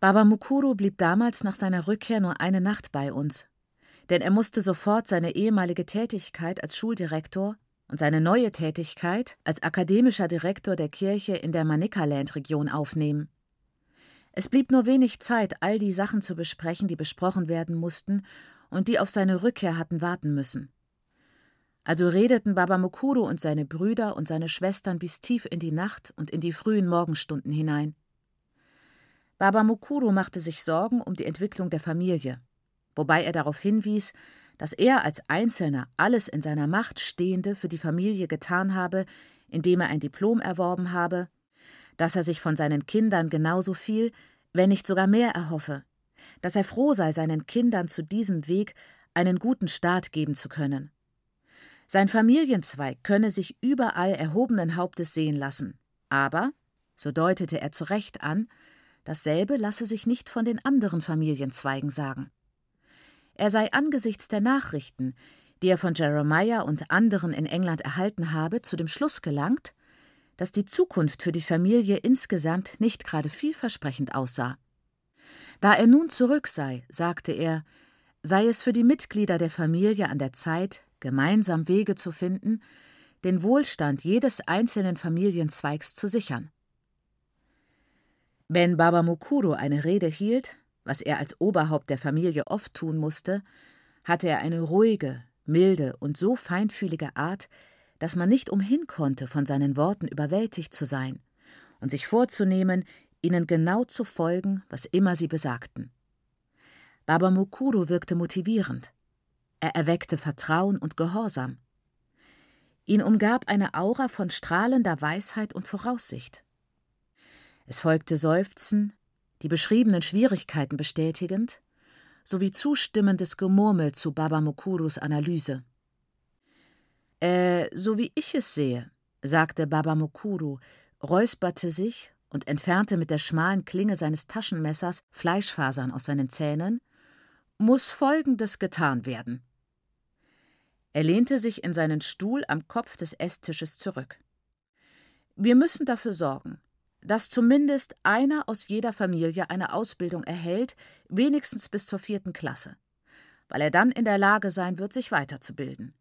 Baba Mukuru blieb damals nach seiner Rückkehr nur eine Nacht bei uns, denn er musste sofort seine ehemalige Tätigkeit als Schuldirektor und seine neue Tätigkeit als akademischer Direktor der Kirche in der Manicaland-Region aufnehmen. Es blieb nur wenig Zeit, all die Sachen zu besprechen, die besprochen werden mussten und die auf seine Rückkehr hatten warten müssen. Also redeten Baba Mukuru und seine Brüder und seine Schwestern bis tief in die Nacht und in die frühen Morgenstunden hinein. Baba Mukuru machte sich Sorgen um die Entwicklung der Familie, wobei er darauf hinwies, dass er als Einzelner alles in seiner Macht Stehende für die Familie getan habe, indem er ein Diplom erworben habe, dass er sich von seinen Kindern genauso viel, wenn nicht sogar mehr erhoffe, dass er froh sei, seinen Kindern zu diesem Weg einen guten Start geben zu können. Sein Familienzweig könne sich überall erhobenen Hauptes sehen lassen, aber, so deutete er zu Recht an, dasselbe lasse sich nicht von den anderen Familienzweigen sagen. Er sei angesichts der Nachrichten, die er von Jeremiah und anderen in England erhalten habe, zu dem Schluss gelangt, dass die Zukunft für die Familie insgesamt nicht gerade vielversprechend aussah. Da er nun zurück sei, sagte er, sei es für die Mitglieder der Familie an der Zeit, gemeinsam Wege zu finden, den Wohlstand jedes einzelnen Familienzweigs zu sichern. Wenn Baba Mukuro eine Rede hielt, was er als Oberhaupt der Familie oft tun musste, hatte er eine ruhige, milde und so feinfühlige Art, dass man nicht umhin konnte, von seinen Worten überwältigt zu sein und sich vorzunehmen, ihnen genau zu folgen, was immer sie besagten. Baba Mukuro wirkte motivierend. Er erweckte Vertrauen und Gehorsam. Ihn umgab eine Aura von strahlender Weisheit und Voraussicht. Es folgte Seufzen, die beschriebenen Schwierigkeiten bestätigend, sowie zustimmendes Gemurmel zu Baba Mukurus Analyse. Äh, so wie ich es sehe, sagte Baba Mukuru, räusperte sich und entfernte mit der schmalen Klinge seines Taschenmessers Fleischfasern aus seinen Zähnen, muss Folgendes getan werden. Er lehnte sich in seinen Stuhl am Kopf des Esstisches zurück. Wir müssen dafür sorgen, dass zumindest einer aus jeder Familie eine Ausbildung erhält, wenigstens bis zur vierten Klasse, weil er dann in der Lage sein wird, sich weiterzubilden.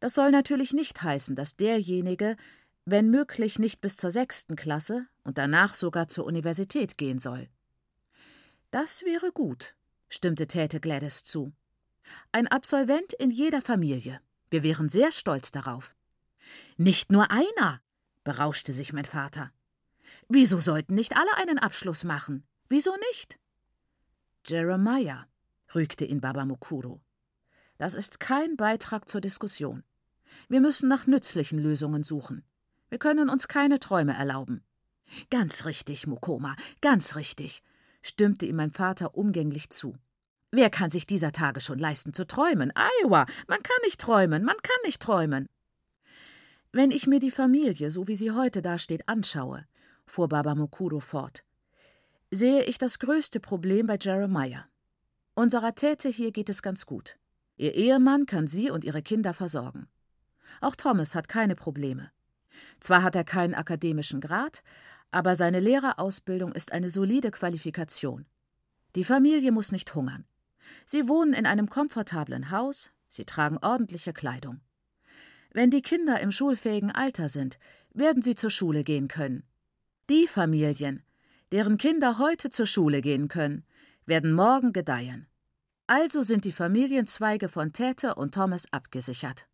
Das soll natürlich nicht heißen, dass derjenige, wenn möglich, nicht bis zur sechsten Klasse und danach sogar zur Universität gehen soll. Das wäre gut, stimmte Täte Gladys zu. Ein Absolvent in jeder Familie. Wir wären sehr stolz darauf. Nicht nur einer, berauschte sich mein Vater. Wieso sollten nicht alle einen Abschluss machen? Wieso nicht? Jeremiah, rügte ihn Baba Mukuru. Das ist kein Beitrag zur Diskussion. Wir müssen nach nützlichen Lösungen suchen. Wir können uns keine Träume erlauben. Ganz richtig, Mokoma, ganz richtig, stimmte ihm mein Vater umgänglich zu. Wer kann sich dieser Tage schon leisten zu träumen? Iowa, man kann nicht träumen, man kann nicht träumen. Wenn ich mir die Familie, so wie sie heute dasteht, anschaue, fuhr Baba Mokuro fort, sehe ich das größte Problem bei Jeremiah. Unserer Täte hier geht es ganz gut. Ihr Ehemann kann sie und ihre Kinder versorgen. Auch Thomas hat keine Probleme. Zwar hat er keinen akademischen Grad, aber seine Lehrerausbildung ist eine solide Qualifikation. Die Familie muss nicht hungern. Sie wohnen in einem komfortablen Haus, sie tragen ordentliche Kleidung. Wenn die Kinder im schulfähigen Alter sind, werden sie zur Schule gehen können. Die Familien, deren Kinder heute zur Schule gehen können, werden morgen gedeihen. Also sind die Familienzweige von Täte und Thomas abgesichert.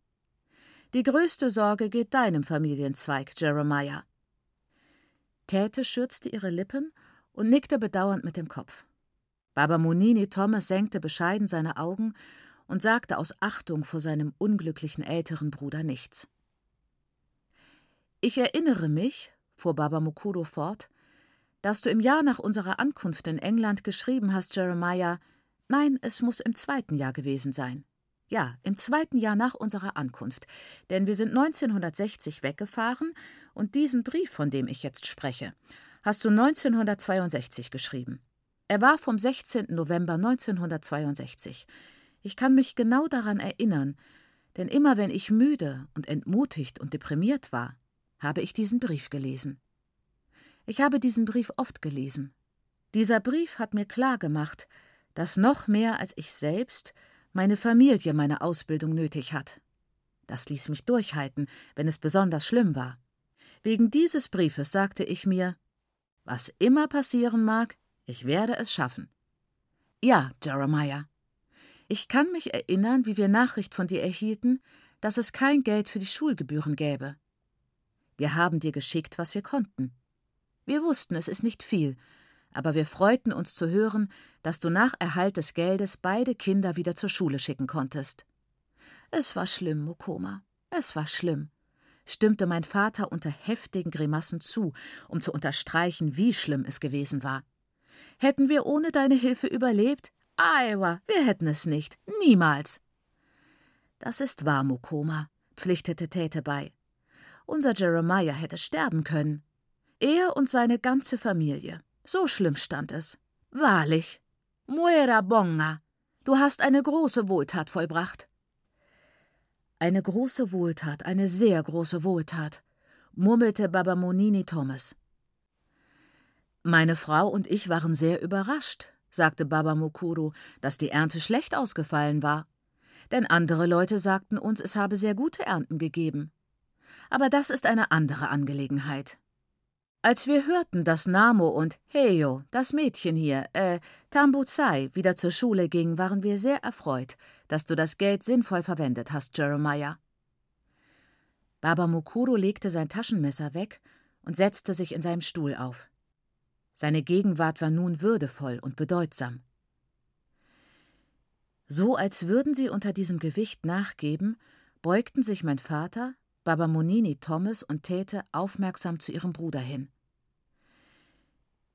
Die größte Sorge geht deinem Familienzweig, Jeremiah. Täte schürzte ihre Lippen und nickte bedauernd mit dem Kopf. Baba Munini Thomas senkte bescheiden seine Augen und sagte aus Achtung vor seinem unglücklichen älteren Bruder nichts. Ich erinnere mich, fuhr Baba Mukuro fort, dass du im Jahr nach unserer Ankunft in England geschrieben hast, Jeremiah, nein, es muss im zweiten Jahr gewesen sein. Ja, im zweiten Jahr nach unserer Ankunft, denn wir sind 1960 weggefahren und diesen Brief, von dem ich jetzt spreche, hast du 1962 geschrieben. Er war vom 16. November 1962. Ich kann mich genau daran erinnern, denn immer wenn ich müde und entmutigt und deprimiert war, habe ich diesen Brief gelesen. Ich habe diesen Brief oft gelesen, Dieser Brief hat mir klargemacht, dass noch mehr als ich selbst meine Familie meine Ausbildung nötig hat. Das ließ mich durchhalten, wenn es besonders schlimm war. Wegen dieses Briefes sagte ich mir, was immer passieren mag, ich werde es schaffen. Ja, Jeremiah. Ich kann mich erinnern, wie wir Nachricht von dir erhielten, dass es kein Geld für die Schulgebühren gäbe. Wir haben dir geschickt, was wir konnten. Wir wussten, es ist nicht viel, aber wir freuten uns zu hören, dass du nach Erhalt des Geldes beide Kinder wieder zur Schule schicken konntest. Es war schlimm, Mokoma, es war schlimm, stimmte mein Vater unter heftigen Grimassen zu, um zu unterstreichen, wie schlimm es gewesen war. Hätten wir ohne deine Hilfe überlebt? Iowa, wir hätten es nicht, niemals. Das ist wahr, Mokoma, pflichtete Täte bei. Unser Jeremiah hätte sterben können. Er und seine ganze Familie. So schlimm stand es. Wahrlich. Muera bonga. Du hast eine große Wohltat vollbracht. Eine große Wohltat, eine sehr große Wohltat, murmelte Babamonini Thomas. Meine Frau und ich waren sehr überrascht, sagte Baba Mukuru, dass die Ernte schlecht ausgefallen war. Denn andere Leute sagten uns, es habe sehr gute Ernten gegeben. Aber das ist eine andere Angelegenheit. Als wir hörten, dass Namo und Heyo, das Mädchen hier, äh, Tambuzai, wieder zur Schule ging, waren wir sehr erfreut, dass du das Geld sinnvoll verwendet hast, Jeremiah. Baba Mukuru legte sein Taschenmesser weg und setzte sich in seinem Stuhl auf. Seine Gegenwart war nun würdevoll und bedeutsam. So als würden sie unter diesem Gewicht nachgeben, beugten sich mein Vater, Baba Monini Thomas und Täte aufmerksam zu ihrem Bruder hin.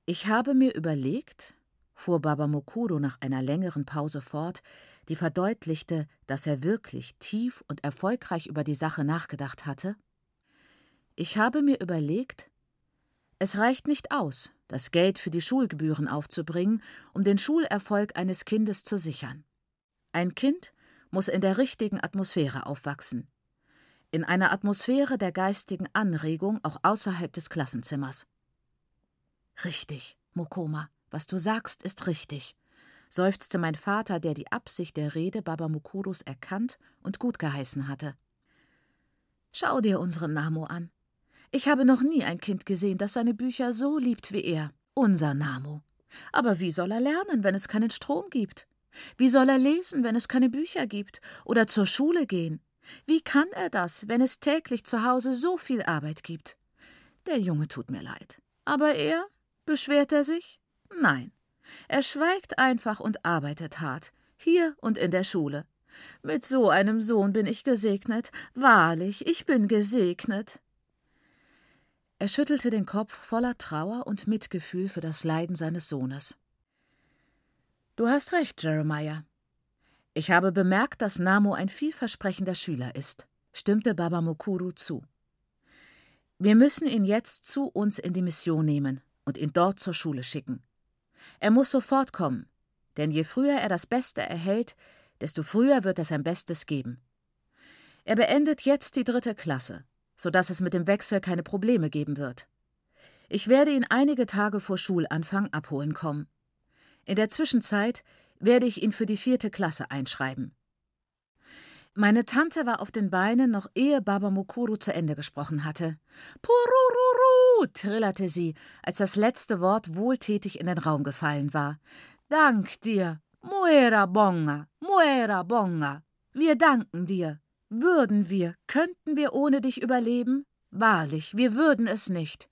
Ich habe mir überlegt, fuhr Baba Mokuro nach einer längeren Pause fort, die verdeutlichte, dass er wirklich tief und erfolgreich über die Sache nachgedacht hatte. Ich habe mir überlegt, es reicht nicht aus, das Geld für die Schulgebühren aufzubringen, um den Schulerfolg eines Kindes zu sichern. Ein Kind muss in der richtigen Atmosphäre aufwachsen in einer Atmosphäre der geistigen Anregung auch außerhalb des Klassenzimmers. Richtig, Mokoma, was du sagst, ist richtig, seufzte mein Vater, der die Absicht der Rede Baba Mukuros erkannt und gutgeheißen hatte. Schau dir unseren Namo an. Ich habe noch nie ein Kind gesehen, das seine Bücher so liebt wie er, unser Namo. Aber wie soll er lernen, wenn es keinen Strom gibt? Wie soll er lesen, wenn es keine Bücher gibt? Oder zur Schule gehen? Wie kann er das, wenn es täglich zu Hause so viel Arbeit gibt? Der Junge tut mir leid. Aber er? Beschwert er sich? Nein. Er schweigt einfach und arbeitet hart, hier und in der Schule. Mit so einem Sohn bin ich gesegnet. Wahrlich, ich bin gesegnet. Er schüttelte den Kopf voller Trauer und Mitgefühl für das Leiden seines Sohnes. Du hast recht, Jeremiah. Ich habe bemerkt, dass Namo ein vielversprechender Schüler ist, stimmte Baba Mokuru zu. Wir müssen ihn jetzt zu uns in die Mission nehmen und ihn dort zur Schule schicken. Er muss sofort kommen, denn je früher er das Beste erhält, desto früher wird er sein Bestes geben. Er beendet jetzt die dritte Klasse, so dass es mit dem Wechsel keine Probleme geben wird. Ich werde ihn einige Tage vor Schulanfang abholen kommen. In der Zwischenzeit werde ich ihn für die vierte Klasse einschreiben. Meine Tante war auf den Beinen, noch ehe Baba Mukuru zu Ende gesprochen hatte. Purururu, trillerte sie, als das letzte Wort wohltätig in den Raum gefallen war. Dank dir, Muera Bonga, Muera Bonga. Wir danken dir. Würden wir, könnten wir ohne dich überleben? Wahrlich, wir würden es nicht.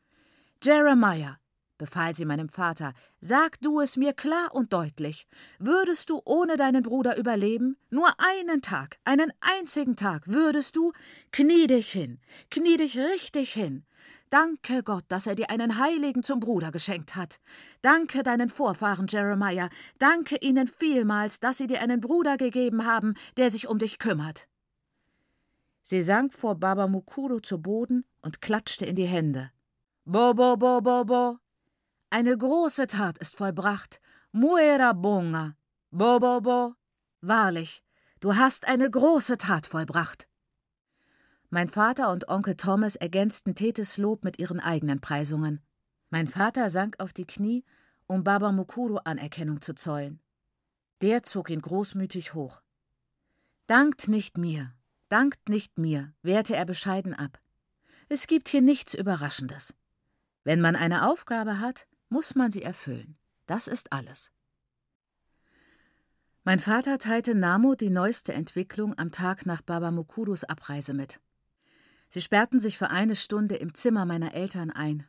Jeremiah, befahl sie meinem Vater, sag du es mir klar und deutlich. Würdest du ohne deinen Bruder überleben? Nur einen Tag, einen einzigen Tag würdest du? Knie dich hin, knie dich richtig hin. Danke Gott, dass er dir einen Heiligen zum Bruder geschenkt hat. Danke deinen Vorfahren, Jeremiah. Danke ihnen vielmals, dass sie dir einen Bruder gegeben haben, der sich um dich kümmert. Sie sank vor Baba Mukuru zu Boden und klatschte in die Hände. Bo, bo, bo, bo, bo, eine große Tat ist vollbracht. Muera bonga. Bo, bo, bo. Wahrlich, du hast eine große Tat vollbracht. Mein Vater und Onkel Thomas ergänzten Tetes Lob mit ihren eigenen Preisungen. Mein Vater sank auf die Knie um Baba Mukuru Anerkennung zu zollen. Der zog ihn großmütig hoch. Dankt nicht mir, dankt nicht mir, wehrte er bescheiden ab. Es gibt hier nichts Überraschendes. Wenn man eine Aufgabe hat, muss man sie erfüllen. Das ist alles. Mein Vater teilte Namo die neueste Entwicklung am Tag nach Baba Mukurus Abreise mit. Sie sperrten sich für eine Stunde im Zimmer meiner Eltern ein,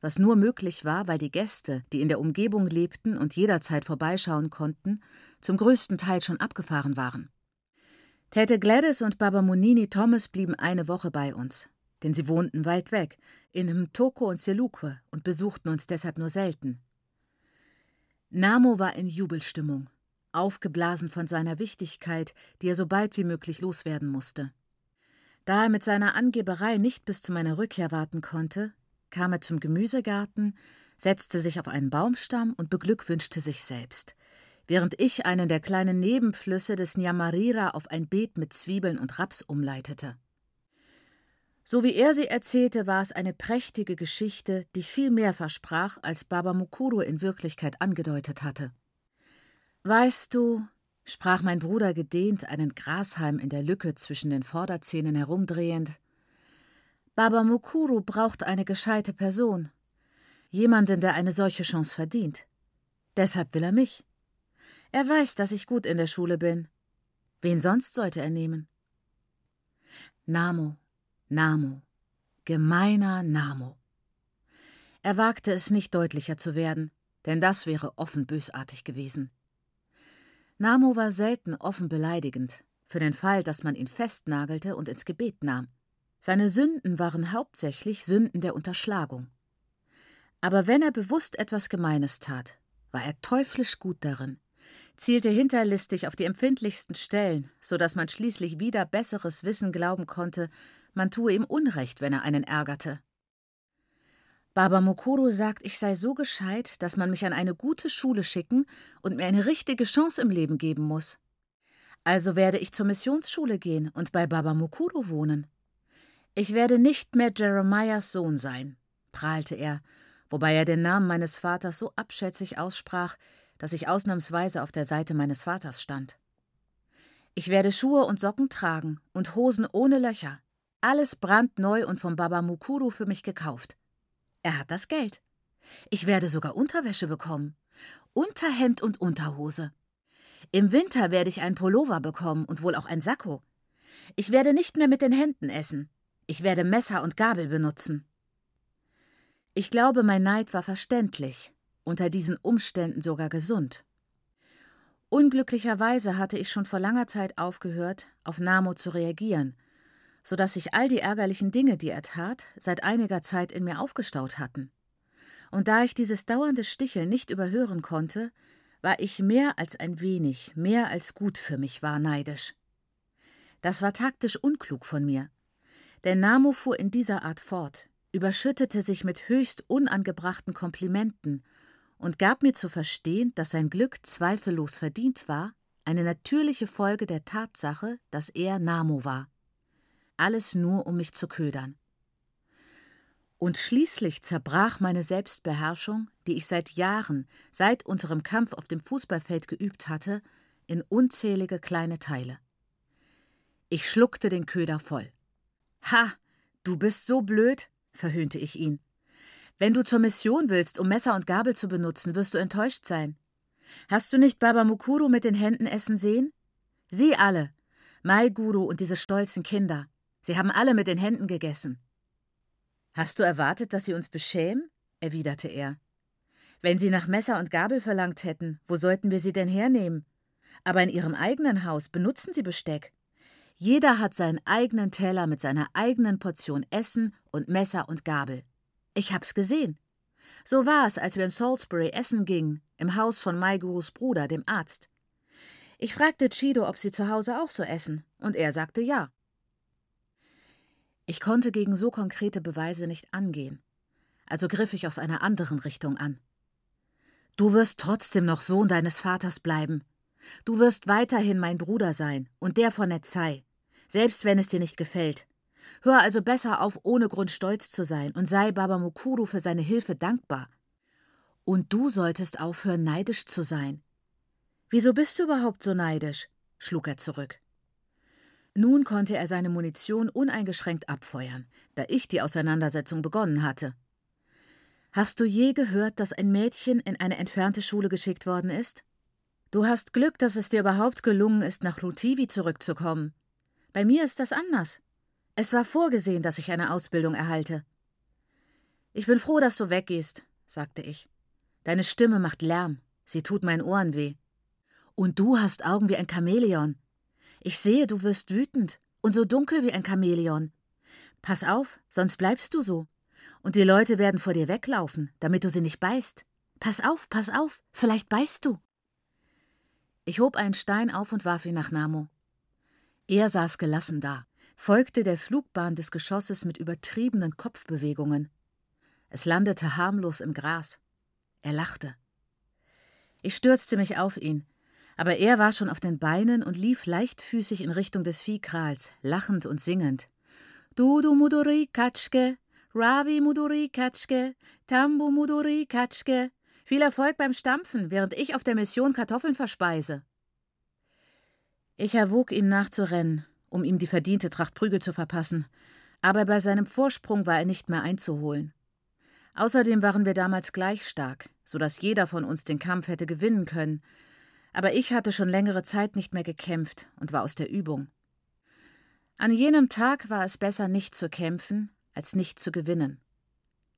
was nur möglich war, weil die Gäste, die in der Umgebung lebten und jederzeit vorbeischauen konnten, zum größten Teil schon abgefahren waren. Tete Gladys und Baba Munini Thomas blieben eine Woche bei uns, denn sie wohnten weit weg, in Mtoko und Selukwe und besuchten uns deshalb nur selten. Namo war in Jubelstimmung, aufgeblasen von seiner Wichtigkeit, die er so bald wie möglich loswerden musste. Da er mit seiner Angeberei nicht bis zu meiner Rückkehr warten konnte, kam er zum Gemüsegarten, setzte sich auf einen Baumstamm und beglückwünschte sich selbst, während ich einen der kleinen Nebenflüsse des Nyamarira auf ein Beet mit Zwiebeln und Raps umleitete. So wie er sie erzählte, war es eine prächtige Geschichte, die viel mehr versprach, als Baba Mukuru in Wirklichkeit angedeutet hatte. Weißt du, sprach mein Bruder gedehnt, einen Grashalm in der Lücke zwischen den Vorderzähnen herumdrehend, Baba Mukuru braucht eine gescheite Person. Jemanden, der eine solche Chance verdient. Deshalb will er mich. Er weiß, dass ich gut in der Schule bin. Wen sonst sollte er nehmen? Namo, Namo, gemeiner Namo. Er wagte es nicht deutlicher zu werden, denn das wäre offen bösartig gewesen. Namo war selten offen beleidigend, für den Fall, dass man ihn festnagelte und ins Gebet nahm. Seine Sünden waren hauptsächlich Sünden der Unterschlagung. Aber wenn er bewusst etwas Gemeines tat, war er teuflisch gut darin, zielte hinterlistig auf die empfindlichsten Stellen, so dass man schließlich wieder besseres Wissen glauben konnte, man tue ihm Unrecht, wenn er einen ärgerte. Baba Mokoro sagt, ich sei so gescheit, dass man mich an eine gute Schule schicken und mir eine richtige Chance im Leben geben muss. Also werde ich zur Missionsschule gehen und bei Baba Mokuro wohnen. Ich werde nicht mehr Jeremiahs Sohn sein, prahlte er, wobei er den Namen meines Vaters so abschätzig aussprach, dass ich ausnahmsweise auf der Seite meines Vaters stand. Ich werde Schuhe und Socken tragen und Hosen ohne Löcher, alles brandneu und vom Baba Mukuru für mich gekauft. Er hat das Geld. Ich werde sogar Unterwäsche bekommen. Unterhemd und Unterhose. Im Winter werde ich ein Pullover bekommen und wohl auch ein Sakko. Ich werde nicht mehr mit den Händen essen. Ich werde Messer und Gabel benutzen. Ich glaube, mein Neid war verständlich, unter diesen Umständen sogar gesund. Unglücklicherweise hatte ich schon vor langer Zeit aufgehört, auf Namo zu reagieren, so dass sich all die ärgerlichen Dinge, die er tat, seit einiger Zeit in mir aufgestaut hatten. Und da ich dieses dauernde Sticheln nicht überhören konnte, war ich mehr als ein wenig, mehr als gut für mich war neidisch. Das war taktisch unklug von mir, der Namo fuhr in dieser Art fort, überschüttete sich mit höchst unangebrachten Komplimenten und gab mir zu verstehen, dass sein Glück zweifellos verdient war, eine natürliche Folge der Tatsache, dass er Namo war. Alles nur, um mich zu ködern. Und schließlich zerbrach meine Selbstbeherrschung, die ich seit Jahren, seit unserem Kampf auf dem Fußballfeld geübt hatte, in unzählige kleine Teile. Ich schluckte den Köder voll. Ha, du bist so blöd, verhöhnte ich ihn. Wenn du zur Mission willst, um Messer und Gabel zu benutzen, wirst du enttäuscht sein. Hast du nicht Baba Mukuru mit den Händen essen sehen? Sie alle, Mai Guru und diese stolzen Kinder. Sie haben alle mit den Händen gegessen. Hast du erwartet, dass sie uns beschämen? erwiderte er. Wenn sie nach Messer und Gabel verlangt hätten, wo sollten wir sie denn hernehmen? Aber in ihrem eigenen Haus benutzen sie Besteck. Jeder hat seinen eigenen Teller mit seiner eigenen Portion Essen und Messer und Gabel. Ich hab's gesehen. So war es, als wir in Salisbury essen gingen, im Haus von Maigurus Bruder, dem Arzt. Ich fragte Chido, ob sie zu Hause auch so essen, und er sagte ja. Ich konnte gegen so konkrete Beweise nicht angehen, also griff ich aus einer anderen Richtung an. Du wirst trotzdem noch Sohn deines Vaters bleiben, Du wirst weiterhin mein Bruder sein und der von Netzai, selbst wenn es dir nicht gefällt. Hör also besser auf, ohne Grund stolz zu sein und sei Baba Mukuru für seine Hilfe dankbar. Und du solltest aufhören, neidisch zu sein. Wieso bist du überhaupt so neidisch? schlug er zurück. Nun konnte er seine Munition uneingeschränkt abfeuern, da ich die Auseinandersetzung begonnen hatte. Hast du je gehört, dass ein Mädchen in eine entfernte Schule geschickt worden ist? Du hast Glück, dass es dir überhaupt gelungen ist, nach Lutivi zurückzukommen. Bei mir ist das anders. Es war vorgesehen, dass ich eine Ausbildung erhalte. Ich bin froh, dass du weggehst, sagte ich. Deine Stimme macht Lärm, sie tut meinen Ohren weh. Und du hast Augen wie ein Chamäleon. Ich sehe, du wirst wütend und so dunkel wie ein Chamäleon. Pass auf, sonst bleibst du so. Und die Leute werden vor dir weglaufen, damit du sie nicht beißt. Pass auf, pass auf, vielleicht beißt du. Ich hob einen Stein auf und warf ihn nach Namo. Er saß gelassen da, folgte der Flugbahn des Geschosses mit übertriebenen Kopfbewegungen. Es landete harmlos im Gras. Er lachte. Ich stürzte mich auf ihn, aber er war schon auf den Beinen und lief leichtfüßig in Richtung des Viehkrals, lachend und singend. Dudu Muduri Katschke, Ravi Muduri Katschke, Tambu Muduri Katschke. Viel Erfolg beim Stampfen, während ich auf der Mission Kartoffeln verspeise. Ich erwog ihm nachzurennen, um ihm die verdiente Tracht Prügel zu verpassen, aber bei seinem Vorsprung war er nicht mehr einzuholen. Außerdem waren wir damals gleich stark, so dass jeder von uns den Kampf hätte gewinnen können, aber ich hatte schon längere Zeit nicht mehr gekämpft und war aus der Übung. An jenem Tag war es besser, nicht zu kämpfen, als nicht zu gewinnen.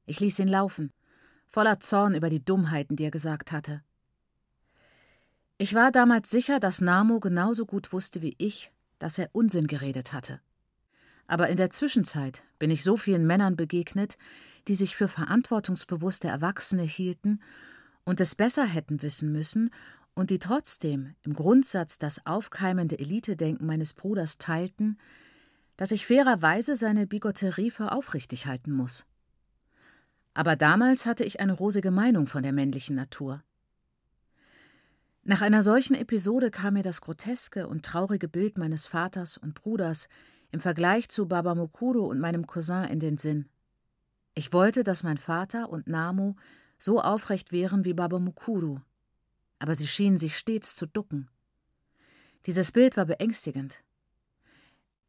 Ich ließ ihn laufen, voller Zorn über die Dummheiten, die er gesagt hatte. Ich war damals sicher, dass Namo genauso gut wusste wie ich, dass er Unsinn geredet hatte. Aber in der Zwischenzeit bin ich so vielen Männern begegnet, die sich für verantwortungsbewusste Erwachsene hielten und es besser hätten wissen müssen und die trotzdem im Grundsatz das aufkeimende Elitedenken meines Bruders teilten, dass ich fairerweise seine Bigotterie für aufrichtig halten muss. Aber damals hatte ich eine rosige Meinung von der männlichen Natur. Nach einer solchen Episode kam mir das groteske und traurige Bild meines Vaters und Bruders im Vergleich zu Baba Mukuro und meinem Cousin in den Sinn. Ich wollte, dass mein Vater und Namo so aufrecht wären wie Baba Mukuru, aber sie schienen sich stets zu ducken. Dieses Bild war beängstigend.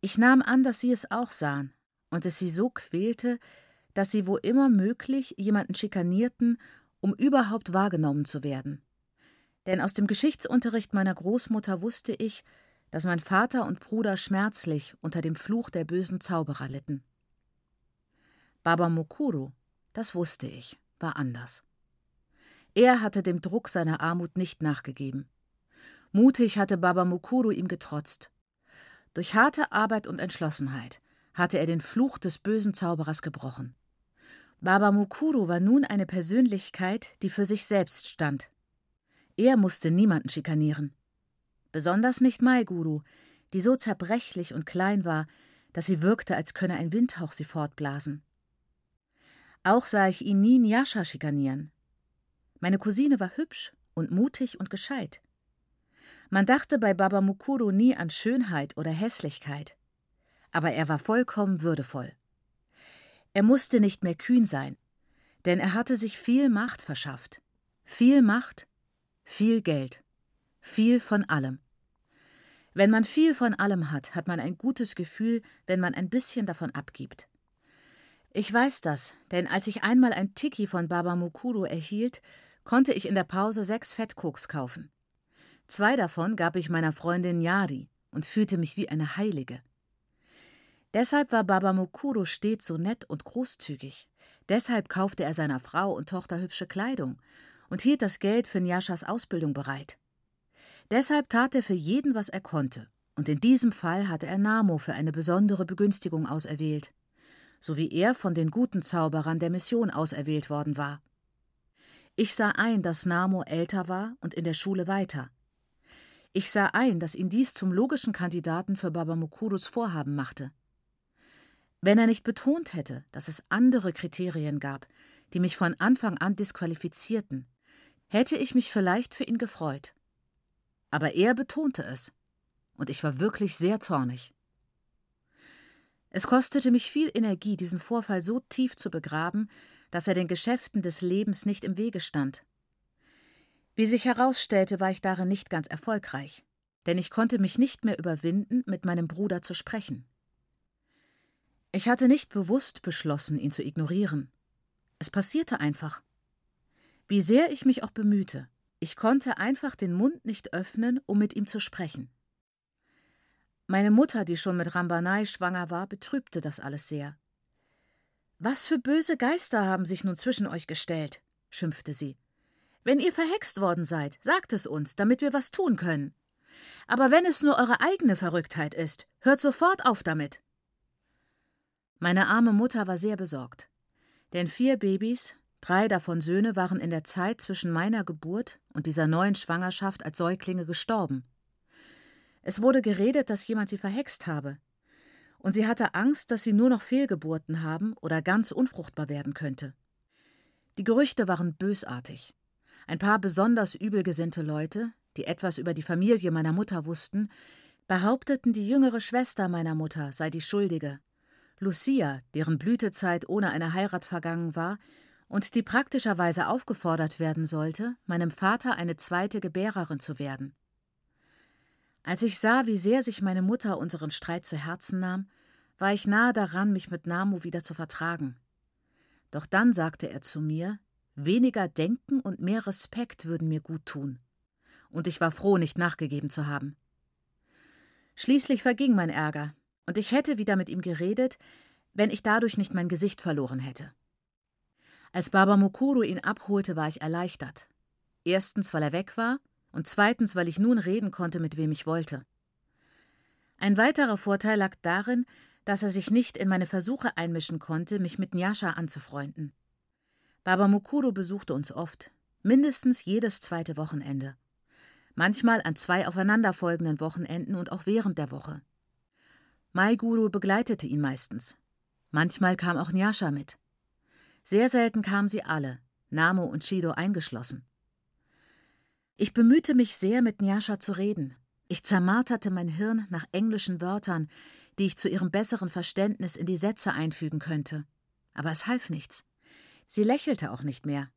Ich nahm an, dass sie es auch sahen und es sie so quälte, dass sie wo immer möglich jemanden schikanierten, um überhaupt wahrgenommen zu werden. Denn aus dem Geschichtsunterricht meiner Großmutter wusste ich, dass mein Vater und Bruder schmerzlich unter dem Fluch der bösen Zauberer litten. Baba Mokuru, das wusste ich, war anders. Er hatte dem Druck seiner Armut nicht nachgegeben. Mutig hatte Baba Mukuru ihm getrotzt. Durch harte Arbeit und Entschlossenheit hatte er den Fluch des bösen Zauberers gebrochen. Baba Mukuru war nun eine Persönlichkeit, die für sich selbst stand. Er musste niemanden schikanieren. Besonders nicht Maiguru, die so zerbrechlich und klein war, dass sie wirkte, als könne ein Windhauch sie fortblasen. Auch sah ich ihn nie Nyasha schikanieren. Meine Cousine war hübsch und mutig und gescheit. Man dachte bei Baba Mukuru nie an Schönheit oder Hässlichkeit. Aber er war vollkommen würdevoll. Er musste nicht mehr kühn sein, denn er hatte sich viel Macht verschafft. Viel Macht, viel Geld, viel von allem. Wenn man viel von allem hat, hat man ein gutes Gefühl, wenn man ein bisschen davon abgibt. Ich weiß das, denn als ich einmal ein Tiki von Baba Mukuru erhielt, konnte ich in der Pause sechs Fettkoks kaufen. Zwei davon gab ich meiner Freundin Yari und fühlte mich wie eine Heilige. Deshalb war Baba Mukuro stets so nett und großzügig. Deshalb kaufte er seiner Frau und Tochter hübsche Kleidung und hielt das Geld für Njashas Ausbildung bereit. Deshalb tat er für jeden, was er konnte, und in diesem Fall hatte er Namo für eine besondere Begünstigung auserwählt, so wie er von den guten Zauberern der Mission auserwählt worden war. Ich sah ein, dass Namo älter war und in der Schule weiter. Ich sah ein, dass ihn dies zum logischen Kandidaten für Baba Mukurus Vorhaben machte. Wenn er nicht betont hätte, dass es andere Kriterien gab, die mich von Anfang an disqualifizierten, hätte ich mich vielleicht für ihn gefreut. Aber er betonte es, und ich war wirklich sehr zornig. Es kostete mich viel Energie, diesen Vorfall so tief zu begraben, dass er den Geschäften des Lebens nicht im Wege stand. Wie sich herausstellte, war ich darin nicht ganz erfolgreich, denn ich konnte mich nicht mehr überwinden, mit meinem Bruder zu sprechen. Ich hatte nicht bewusst beschlossen, ihn zu ignorieren. Es passierte einfach. Wie sehr ich mich auch bemühte, ich konnte einfach den Mund nicht öffnen, um mit ihm zu sprechen. Meine Mutter, die schon mit Rambanai schwanger war, betrübte das alles sehr. Was für böse Geister haben sich nun zwischen euch gestellt? schimpfte sie. Wenn ihr verhext worden seid, sagt es uns, damit wir was tun können. Aber wenn es nur eure eigene Verrücktheit ist, hört sofort auf damit. Meine arme Mutter war sehr besorgt. Denn vier Babys, drei davon Söhne, waren in der Zeit zwischen meiner Geburt und dieser neuen Schwangerschaft als Säuglinge gestorben. Es wurde geredet, dass jemand sie verhext habe. Und sie hatte Angst, dass sie nur noch Fehlgeburten haben oder ganz unfruchtbar werden könnte. Die Gerüchte waren bösartig. Ein paar besonders übelgesinnte Leute, die etwas über die Familie meiner Mutter wussten, behaupteten, die jüngere Schwester meiner Mutter sei die Schuldige. Lucia, deren Blütezeit ohne eine Heirat vergangen war und die praktischerweise aufgefordert werden sollte, meinem Vater eine zweite Gebärerin zu werden. Als ich sah, wie sehr sich meine Mutter unseren Streit zu Herzen nahm, war ich nahe daran, mich mit Namu wieder zu vertragen. Doch dann sagte er zu mir, Weniger Denken und mehr Respekt würden mir gut tun. Und ich war froh, nicht nachgegeben zu haben. Schließlich verging mein Ärger, und ich hätte wieder mit ihm geredet, wenn ich dadurch nicht mein Gesicht verloren hätte. Als Baba Mukuru ihn abholte, war ich erleichtert. Erstens, weil er weg war, und zweitens, weil ich nun reden konnte, mit wem ich wollte. Ein weiterer Vorteil lag darin, dass er sich nicht in meine Versuche einmischen konnte, mich mit Nyasha anzufreunden. Baba Mukuru besuchte uns oft, mindestens jedes zweite Wochenende. Manchmal an zwei aufeinanderfolgenden Wochenenden und auch während der Woche. Mai Guru begleitete ihn meistens. Manchmal kam auch Nyasha mit. Sehr selten kamen sie alle, Namo und Shido eingeschlossen. Ich bemühte mich sehr, mit Nyasha zu reden. Ich zermarterte mein Hirn nach englischen Wörtern, die ich zu ihrem besseren Verständnis in die Sätze einfügen könnte. Aber es half nichts. Sie lächelte auch nicht mehr.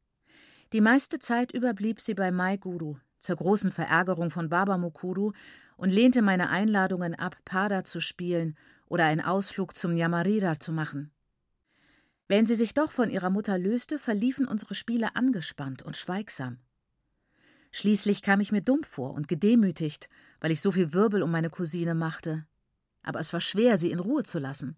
Die meiste Zeit über blieb sie bei Mai Guru, zur großen Verärgerung von Baba Mukuru, und lehnte meine Einladungen ab, Pada zu spielen oder einen Ausflug zum Yamarira zu machen. Wenn sie sich doch von ihrer Mutter löste, verliefen unsere Spiele angespannt und schweigsam. Schließlich kam ich mir dumm vor und gedemütigt, weil ich so viel Wirbel um meine Cousine machte. Aber es war schwer, sie in Ruhe zu lassen.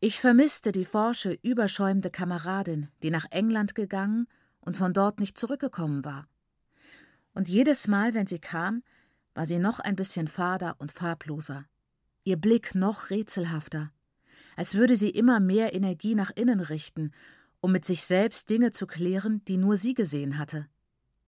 Ich vermisste die forsche, überschäumende Kameradin, die nach England gegangen und von dort nicht zurückgekommen war. Und jedes Mal, wenn sie kam, war sie noch ein bisschen fader und farbloser, ihr Blick noch rätselhafter, als würde sie immer mehr Energie nach innen richten, um mit sich selbst Dinge zu klären, die nur sie gesehen hatte.